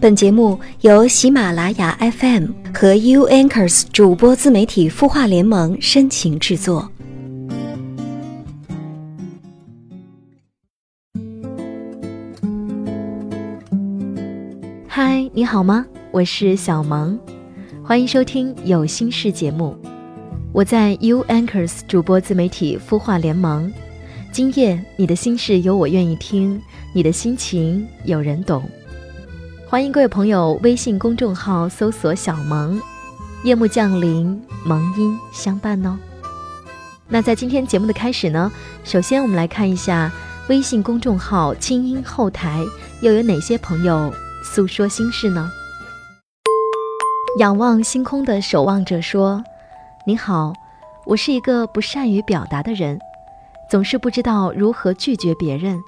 本节目由喜马拉雅 FM 和 U Anchors 主播自媒体孵化联盟深情制作。嗨，你好吗？我是小萌，欢迎收听有心事节目。我在 U Anchors 主播自媒体孵化联盟。今夜你的心事有我愿意听，你的心情有人懂。欢迎各位朋友，微信公众号搜索“小萌”，夜幕降临，萌音相伴哦。那在今天节目的开始呢，首先我们来看一下微信公众号清音后台又有哪些朋友诉说心事呢？仰望星空的守望者说：“你好，我是一个不善于表达的人，总是不知道如何拒绝别人，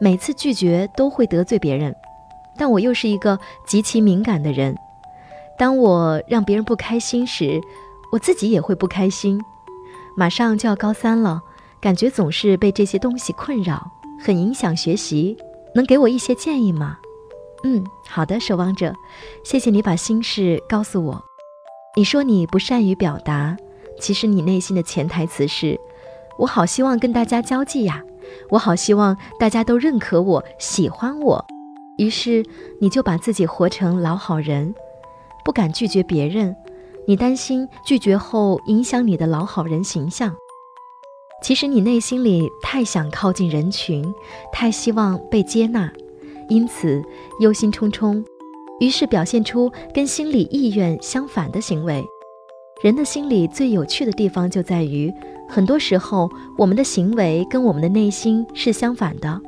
每次拒绝都会得罪别人。”但我又是一个极其敏感的人，当我让别人不开心时，我自己也会不开心。马上就要高三了，感觉总是被这些东西困扰，很影响学习。能给我一些建议吗？嗯，好的，守望者，谢谢你把心事告诉我。你说你不善于表达，其实你内心的潜台词是：我好希望跟大家交际呀，我好希望大家都认可我、喜欢我。于是，你就把自己活成老好人，不敢拒绝别人，你担心拒绝后影响你的老好人形象。其实你内心里太想靠近人群，太希望被接纳，因此忧心忡忡，于是表现出跟心理意愿相反的行为。人的心理最有趣的地方就在于，很多时候我们的行为跟我们的内心是相反的。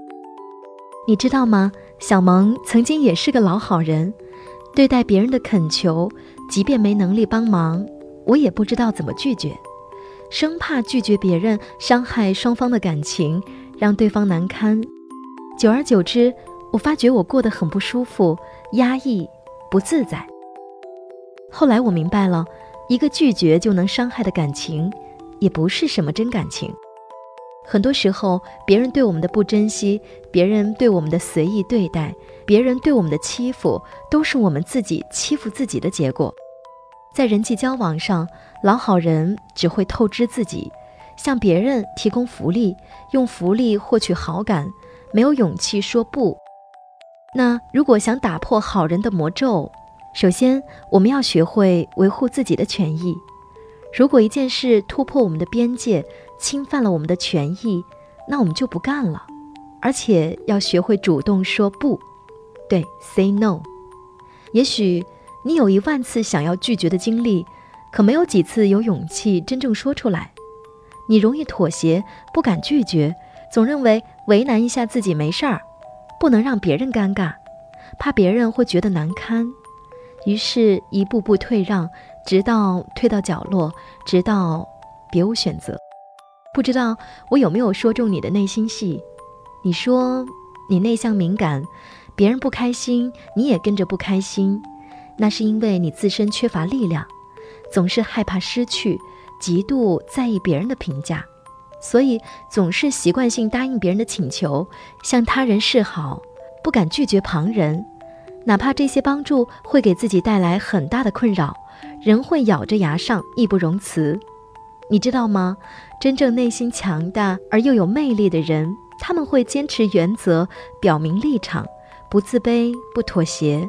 你知道吗？小萌曾经也是个老好人，对待别人的恳求，即便没能力帮忙，我也不知道怎么拒绝，生怕拒绝别人伤害双方的感情，让对方难堪。久而久之，我发觉我过得很不舒服、压抑、不自在。后来我明白了，一个拒绝就能伤害的感情，也不是什么真感情。很多时候，别人对我们的不珍惜，别人对我们的随意对待，别人对我们的欺负，都是我们自己欺负自己的结果。在人际交往上，老好人只会透支自己，向别人提供福利，用福利获取好感，没有勇气说不。那如果想打破好人的魔咒，首先我们要学会维护自己的权益。如果一件事突破我们的边界，侵犯了我们的权益，那我们就不干了，而且要学会主动说不，对，say no。也许你有一万次想要拒绝的经历，可没有几次有勇气真正说出来。你容易妥协，不敢拒绝，总认为为难一下自己没事儿，不能让别人尴尬，怕别人会觉得难堪，于是一步步退让。直到退到角落，直到别无选择。不知道我有没有说中你的内心戏？你说你内向敏感，别人不开心，你也跟着不开心。那是因为你自身缺乏力量，总是害怕失去，极度在意别人的评价，所以总是习惯性答应别人的请求，向他人示好，不敢拒绝旁人，哪怕这些帮助会给自己带来很大的困扰。人会咬着牙上，义不容辞，你知道吗？真正内心强大而又有魅力的人，他们会坚持原则，表明立场，不自卑，不妥协，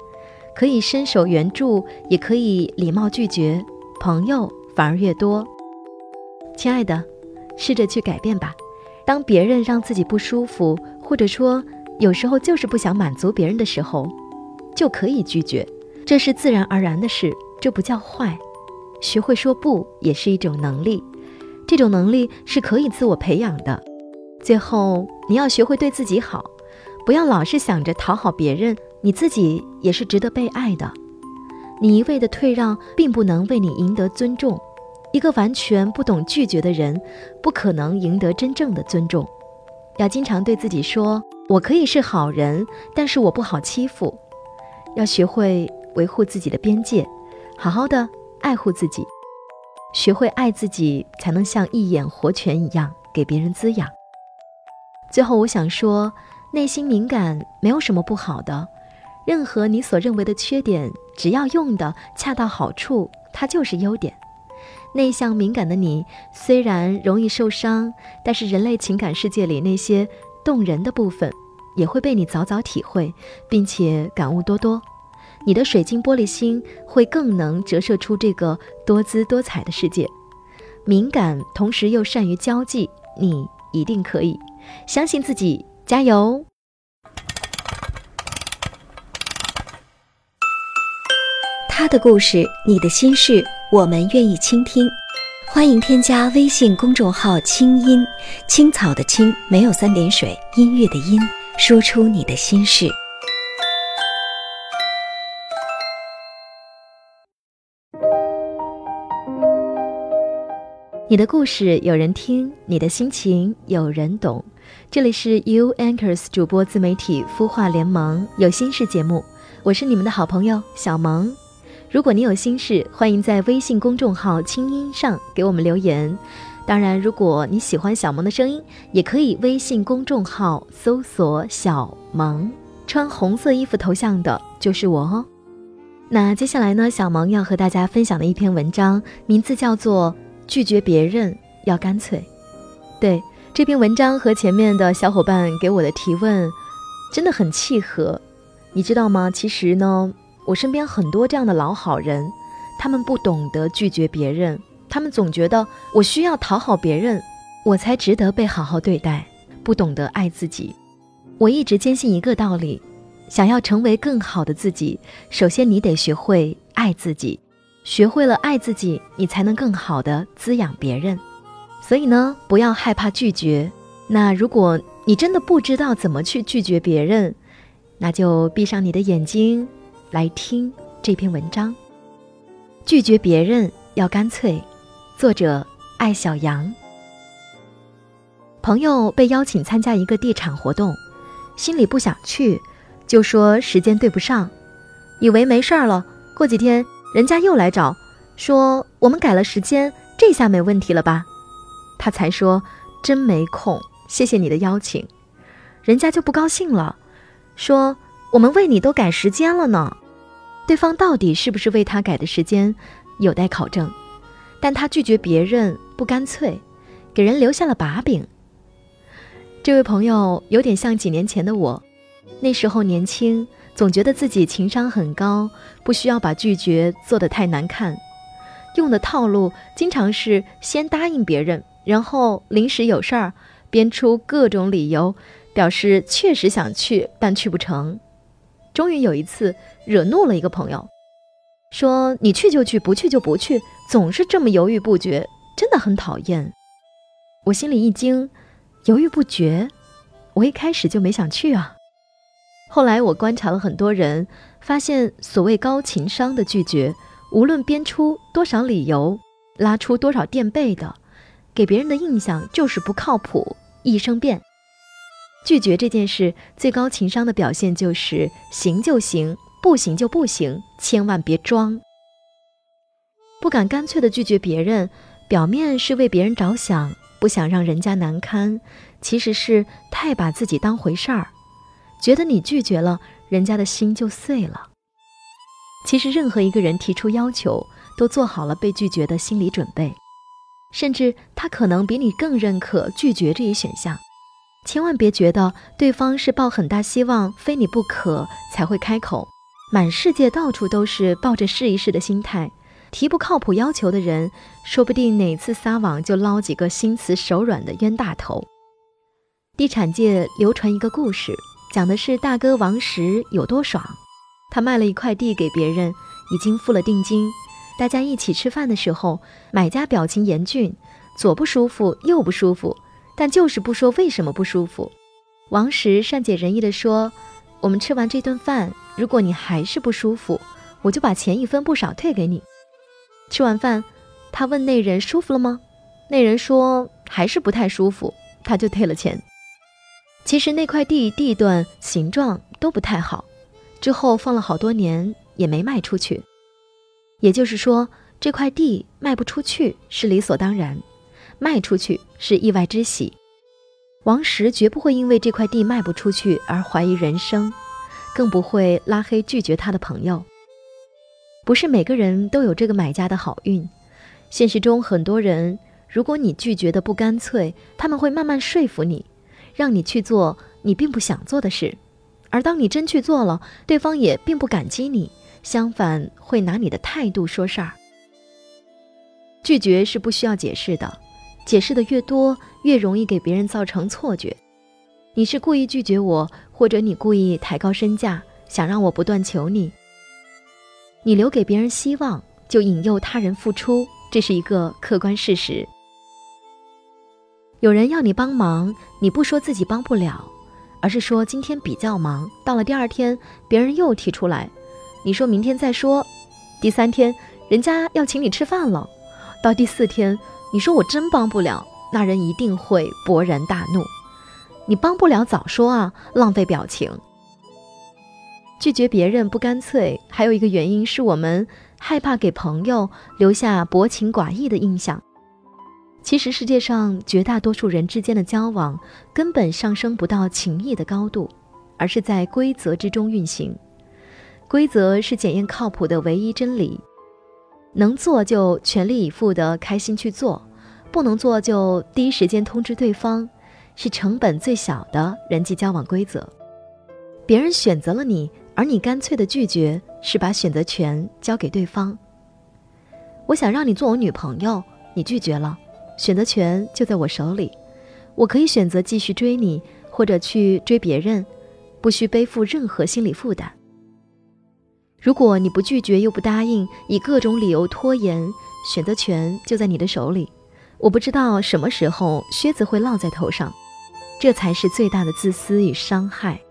可以伸手援助，也可以礼貌拒绝，朋友反而越多。亲爱的，试着去改变吧。当别人让自己不舒服，或者说有时候就是不想满足别人的时候，就可以拒绝，这是自然而然的事。这不叫坏，学会说不也是一种能力，这种能力是可以自我培养的。最后，你要学会对自己好，不要老是想着讨好别人，你自己也是值得被爱的。你一味的退让，并不能为你赢得尊重。一个完全不懂拒绝的人，不可能赢得真正的尊重。要经常对自己说：“我可以是好人，但是我不好欺负。”要学会维护自己的边界。好好的爱护自己，学会爱自己，才能像一眼活泉一样给别人滋养。最后，我想说，内心敏感没有什么不好的，任何你所认为的缺点，只要用的恰到好处，它就是优点。内向敏感的你，虽然容易受伤，但是人类情感世界里那些动人的部分，也会被你早早体会，并且感悟多多。你的水晶玻璃心会更能折射出这个多姿多彩的世界。敏感同时又善于交际，你一定可以，相信自己，加油！他的故事，你的心事，我们愿意倾听。欢迎添加微信公众号“清音青草”的青没有三点水，音乐的音，说出你的心事。你的故事有人听，你的心情有人懂。这里是 U Anchors 主播自媒体孵化联盟有心事节目，我是你们的好朋友小萌。如果你有心事，欢迎在微信公众号“清音”上给我们留言。当然，如果你喜欢小萌的声音，也可以微信公众号搜索“小萌”，穿红色衣服头像的就是我哦。那接下来呢，小萌要和大家分享的一篇文章，名字叫做。拒绝别人要干脆，对这篇文章和前面的小伙伴给我的提问，真的很契合。你知道吗？其实呢，我身边很多这样的老好人，他们不懂得拒绝别人，他们总觉得我需要讨好别人，我才值得被好好对待，不懂得爱自己。我一直坚信一个道理：想要成为更好的自己，首先你得学会爱自己。学会了爱自己，你才能更好的滋养别人。所以呢，不要害怕拒绝。那如果你真的不知道怎么去拒绝别人，那就闭上你的眼睛，来听这篇文章。拒绝别人要干脆。作者：艾小羊。朋友被邀请参加一个地产活动，心里不想去，就说时间对不上，以为没事儿了，过几天。人家又来找，说我们改了时间，这下没问题了吧？他才说真没空，谢谢你的邀请。人家就不高兴了，说我们为你都改时间了呢。对方到底是不是为他改的时间，有待考证。但他拒绝别人不干脆，给人留下了把柄。这位朋友有点像几年前的我，那时候年轻。总觉得自己情商很高，不需要把拒绝做得太难看。用的套路经常是先答应别人，然后临时有事儿，编出各种理由，表示确实想去，但去不成。终于有一次惹怒了一个朋友，说：“你去就去，不去就不去，总是这么犹豫不决，真的很讨厌。”我心里一惊，犹豫不决，我一开始就没想去啊。后来我观察了很多人，发现所谓高情商的拒绝，无论编出多少理由，拉出多少垫背的，给别人的印象就是不靠谱，易生变。拒绝这件事，最高情商的表现就是行就行，不行就不行，千万别装。不敢干脆的拒绝别人，表面是为别人着想，不想让人家难堪，其实是太把自己当回事儿。觉得你拒绝了，人家的心就碎了。其实，任何一个人提出要求，都做好了被拒绝的心理准备，甚至他可能比你更认可拒绝这一选项。千万别觉得对方是抱很大希望，非你不可才会开口。满世界到处都是抱着试一试的心态，提不靠谱要求的人，说不定哪次撒网就捞几个心慈手软的冤大头。地产界流传一个故事。讲的是大哥王石有多爽，他卖了一块地给别人，已经付了定金。大家一起吃饭的时候，买家表情严峻，左不舒服右不舒服，但就是不说为什么不舒服。王石善解人意地说：“我们吃完这顿饭，如果你还是不舒服，我就把钱一分不少退给你。”吃完饭，他问那人舒服了吗？那人说还是不太舒服，他就退了钱。其实那块地地段、形状都不太好，之后放了好多年也没卖出去。也就是说，这块地卖不出去是理所当然，卖出去是意外之喜。王石绝不会因为这块地卖不出去而怀疑人生，更不会拉黑拒绝他的朋友。不是每个人都有这个买家的好运。现实中，很多人，如果你拒绝的不干脆，他们会慢慢说服你，让你去做你并不想做的事。而当你真去做了，对方也并不感激你，相反会拿你的态度说事儿。拒绝是不需要解释的，解释的越多，越容易给别人造成错觉。你是故意拒绝我，或者你故意抬高身价，想让我不断求你。你留给别人希望，就引诱他人付出，这是一个客观事实。有人要你帮忙，你不说自己帮不了。而是说今天比较忙，到了第二天，别人又提出来，你说明天再说，第三天人家要请你吃饭了，到第四天，你说我真帮不了，那人一定会勃然大怒。你帮不了早说啊，浪费表情。拒绝别人不干脆，还有一个原因是我们害怕给朋友留下薄情寡义的印象。其实世界上绝大多数人之间的交往，根本上升不到情谊的高度，而是在规则之中运行。规则是检验靠谱的唯一真理。能做就全力以赴的开心去做，不能做就第一时间通知对方，是成本最小的人际交往规则。别人选择了你，而你干脆的拒绝，是把选择权交给对方。我想让你做我女朋友，你拒绝了。选择权就在我手里，我可以选择继续追你，或者去追别人，不需背负任何心理负担。如果你不拒绝又不答应，以各种理由拖延，选择权就在你的手里。我不知道什么时候靴子会落在头上，这才是最大的自私与伤害。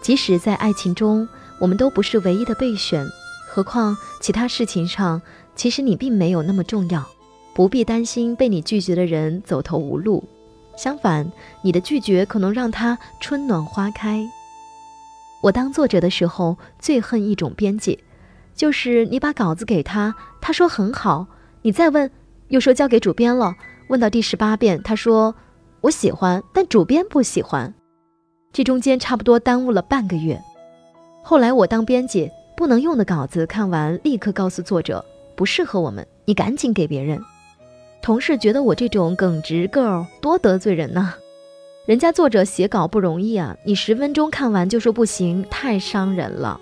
即使在爱情中，我们都不是唯一的备选，何况其他事情上，其实你并没有那么重要。不必担心被你拒绝的人走投无路，相反，你的拒绝可能让他春暖花开。我当作者的时候最恨一种编辑，就是你把稿子给他，他说很好，你再问，又说交给主编了，问到第十八遍，他说我喜欢，但主编不喜欢，这中间差不多耽误了半个月。后来我当编辑，不能用的稿子看完立刻告诉作者不适合我们，你赶紧给别人。同事觉得我这种耿直 girl 多得罪人呢，人家作者写稿不容易啊，你十分钟看完就说不行，太伤人了。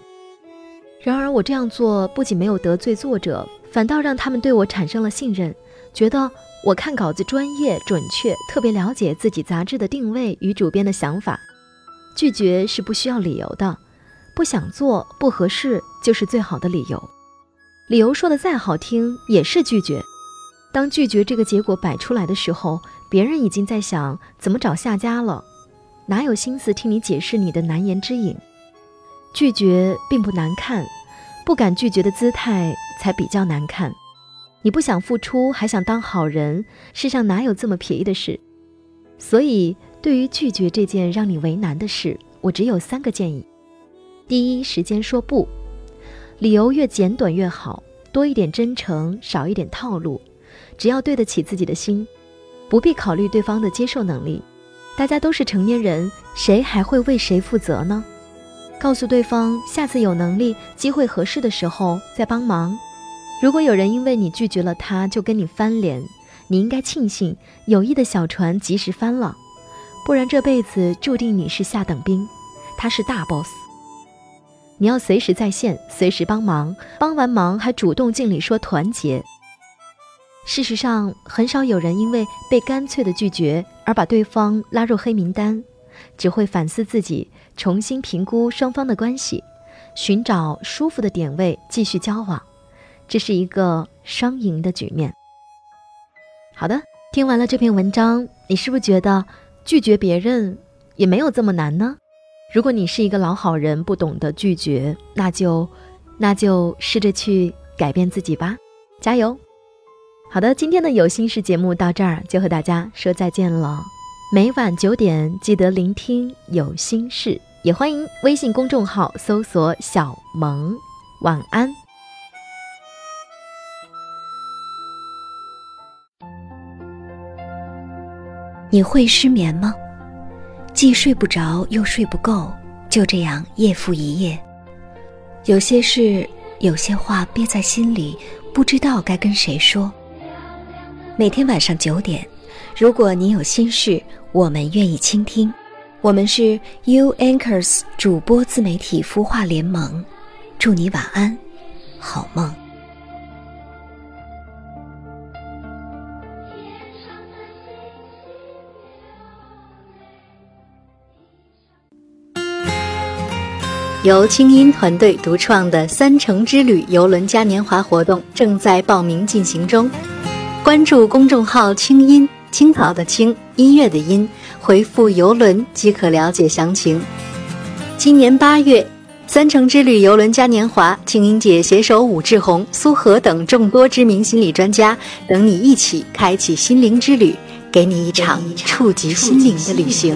然而我这样做不仅没有得罪作者，反倒让他们对我产生了信任，觉得我看稿子专业准确，特别了解自己杂志的定位与主编的想法。拒绝是不需要理由的，不想做不合适就是最好的理由，理由说的再好听也是拒绝。当拒绝这个结果摆出来的时候，别人已经在想怎么找下家了，哪有心思听你解释你的难言之隐？拒绝并不难看，不敢拒绝的姿态才比较难看。你不想付出，还想当好人，世上哪有这么便宜的事？所以，对于拒绝这件让你为难的事，我只有三个建议：第一，时间说不，理由越简短越好，多一点真诚，少一点套路。只要对得起自己的心，不必考虑对方的接受能力。大家都是成年人，谁还会为谁负责呢？告诉对方，下次有能力、机会合适的时候再帮忙。如果有人因为你拒绝了他就跟你翻脸，你应该庆幸友谊的小船及时翻了，不然这辈子注定你是下等兵，他是大 boss。你要随时在线，随时帮忙，帮完忙还主动敬礼说团结。事实上，很少有人因为被干脆的拒绝而把对方拉入黑名单，只会反思自己，重新评估双方的关系，寻找舒服的点位继续交往，这是一个双赢的局面。好的，听完了这篇文章，你是不是觉得拒绝别人也没有这么难呢？如果你是一个老好人，不懂得拒绝，那就那就试着去改变自己吧，加油！好的，今天的有心事节目到这儿就和大家说再见了。每晚九点记得聆听有心事，也欢迎微信公众号搜索“小萌”。晚安。你会失眠吗？既睡不着又睡不够，就这样夜复一夜。有些事，有些话憋在心里，不知道该跟谁说。每天晚上九点，如果你有心事，我们愿意倾听。我们是 U Anchors 主播自媒体孵化联盟，祝你晚安，好梦。由清音团队独创的“三城之旅”游轮嘉年华活动正在报名进行中，关注公众号“清音青草”的青音乐的音，回复“游轮”即可了解详情。今年八月，“三城之旅”游轮嘉年华，清音姐携手武志红、苏荷等众多知名心理专家，等你一起开启心灵之旅，给你一场触及心灵的旅行。